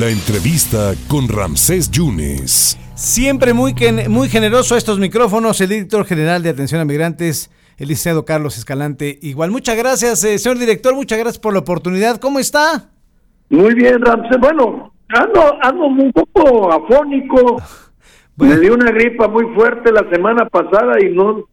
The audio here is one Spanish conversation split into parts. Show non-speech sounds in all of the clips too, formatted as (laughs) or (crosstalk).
La entrevista con Ramsés Yunes. Siempre muy, muy generoso estos micrófonos, el director general de Atención a Migrantes, el licenciado Carlos Escalante. Igual, muchas gracias, eh, señor director, muchas gracias por la oportunidad. ¿Cómo está? Muy bien, Ramsés. Bueno, ando, ando un poco afónico. (laughs) Me dio una gripa muy fuerte la semana pasada y no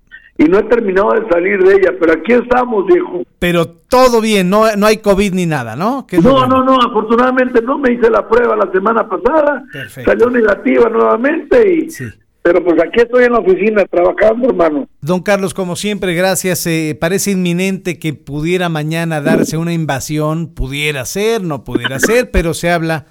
y no he terminado de salir de ella, pero aquí estamos, viejo. Pero todo bien, no, no hay COVID ni nada, ¿no? No, no, no, afortunadamente no me hice la prueba la semana pasada, salió negativa nuevamente y... Pero pues aquí estoy en la oficina trabajando, hermano. Don Carlos, como siempre, gracias. Eh, parece inminente que pudiera mañana darse una invasión, pudiera ser, no pudiera (laughs) ser, pero se habla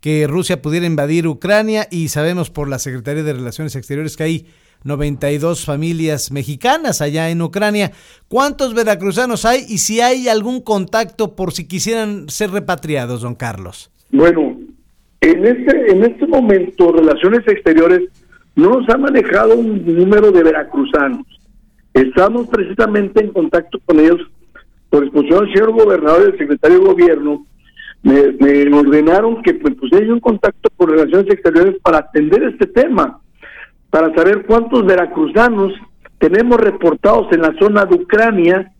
que Rusia pudiera invadir Ucrania y sabemos por la Secretaría de Relaciones Exteriores que hay 92 familias mexicanas allá en Ucrania. ¿Cuántos veracruzanos hay y si hay algún contacto por si quisieran ser repatriados, don Carlos? Bueno, en este, en este momento Relaciones Exteriores no nos ha manejado un número de veracruzanos. Estamos precisamente en contacto con ellos por exposición del señor gobernador y del secretario de gobierno. Me, me ordenaron que pues, pues un contacto con Relaciones Exteriores para atender este tema para saber cuántos veracruzanos tenemos reportados en la zona de Ucrania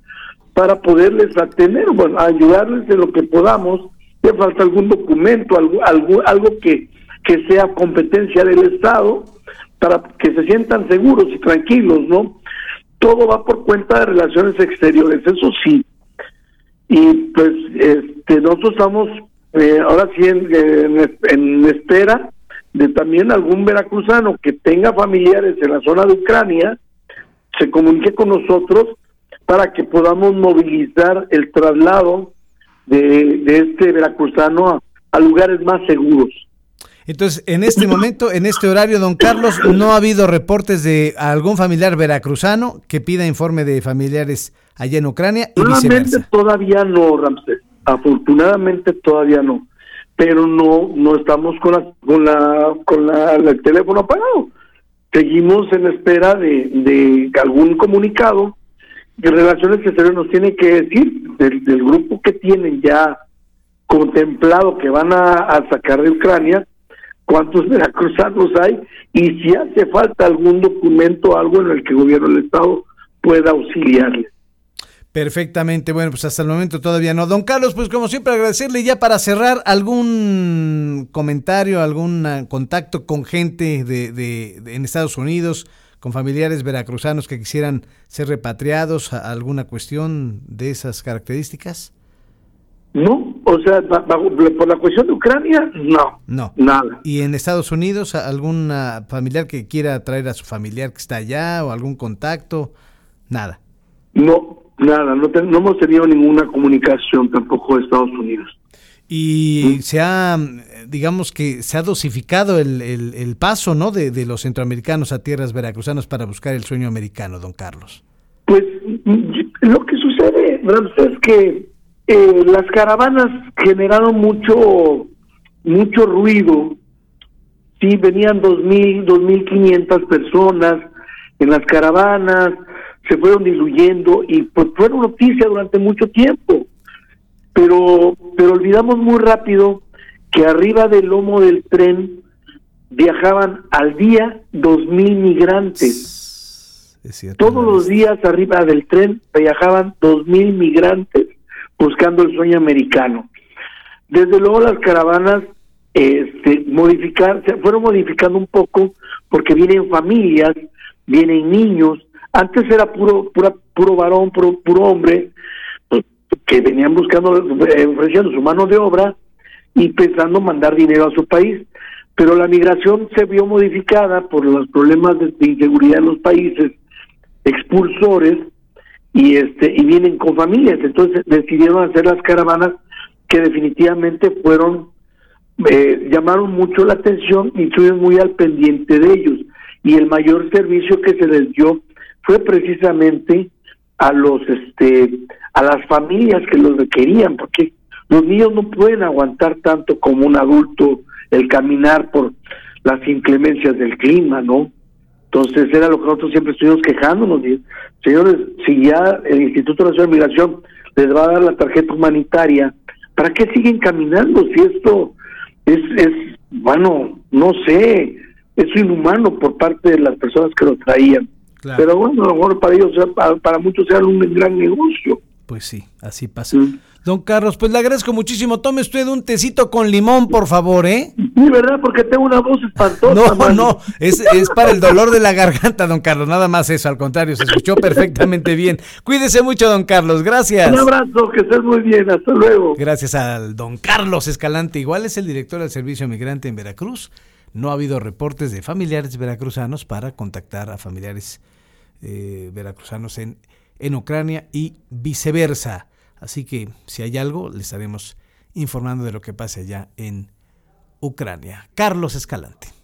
para poderles atender, bueno, ayudarles en lo que podamos. Le falta algún documento, algo, algo, algo que, que sea competencia del Estado para que se sientan seguros y tranquilos, ¿no? Todo va por cuenta de relaciones exteriores, eso sí. Y pues este, nosotros estamos eh, ahora sí en espera de también algún veracruzano que tenga familiares en la zona de Ucrania, se comunique con nosotros para que podamos movilizar el traslado de, este veracruzano a, lugares más seguros. Entonces, en este momento, en este horario, don Carlos, no ha habido reportes de algún familiar veracruzano que pida informe de familiares allá en Ucrania y viceversa. todavía no, Ramsey. Afortunadamente todavía no pero no no estamos con la con la con la, el teléfono apagado. Seguimos en espera de, de algún comunicado que Relaciones Exteriores nos tiene que decir del, grupo que tienen ya contemplado que van a, sacar de Ucrania, cuántos veracruzanos hay y si hace falta algún documento, algo en el que el gobierno del Estado pueda auxiliarles. Perfectamente, bueno, pues hasta el momento todavía no. Don Carlos, pues como siempre agradecerle ya para cerrar algún comentario, algún ah, contacto con gente de, de, en Estados Unidos, con familiares veracruzanos que quisieran ser repatriados, alguna cuestión de esas características. No, o sea, por la cuestión de Ucrania, no. No. Nada. ¿Y en Estados Unidos algún familiar que quiera traer a su familiar que está allá o algún contacto? Nada. No, Nada, no, no hemos tenido ninguna comunicación tampoco de Estados Unidos. Y ¿Mm? se ha, digamos que se ha dosificado el, el, paso, ¿no? De, de, los centroamericanos a tierras veracruzanas para buscar el sueño americano, don Carlos. Pues lo que sucede, es que eh, las caravanas generaron mucho, mucho ruido. Sí, venían dos mil, dos mil quinientas personas en las caravanas, se fueron diluyendo y pues fueron noticia durante mucho tiempo. Pero, pero olvidamos muy rápido que arriba del lomo del tren viajaban al día dos mil migrantes. Todos los días arriba del tren viajaban dos mil migrantes buscando el sueño americano. Desde luego las caravanas este, modificar, se fueron modificando un poco porque vienen familias, vienen niños, antes era puro, pura, puro varón, puro, puro hombre, pues, que venían buscando, eh, ofreciendo su mano de obra y pensando mandar dinero a su país. Pero la migración se vio modificada por los problemas de, inseguridad en los países expulsores y este y vienen con familias entonces decidieron hacer las caravanas que definitivamente fueron eh, llamaron mucho la atención y estuvieron muy al pendiente de ellos y el mayor servicio que se les dio fue precisamente a los este a las familias que los requerían porque los niños no pueden aguantar tanto como un adulto el caminar por las inclemencias del clima, ¿no? Entonces era lo que nosotros siempre estuvimos quejándonos. Señores, si ya el Instituto Nacional de Migración les va a dar la tarjeta humanitaria, ¿para qué siguen caminando si esto es, hermano, no sé, es inhumano por parte de las personas que lo traían. Pero bueno, a lo mejor para ellos, para, muchos sea un gran negocio. Pues sí, así pasa. Mm. Don Carlos, pues le agradezco muchísimo. Tome usted un tecito con limón, por favor, ¿eh? Sí, ¿verdad? Porque tengo una voz espantosa. (laughs) No, no, es, es para el dolor de la garganta, don Carlos. Nada más eso, al contrario, se escuchó perfectamente bien. Cuídese mucho, don Carlos. Gracias. Un abrazo, que estés muy bien. Hasta luego. Gracias al don Carlos Escalante. Igual es el director del Servicio Migrante en Veracruz. No ha habido reportes de familiares veracruzanos para contactar a familiares eh, veracruzanos en, en Ucrania y viceversa. Así que si hay algo, le estaremos informando de lo que pase allá en Ucrania. Carlos Escalante.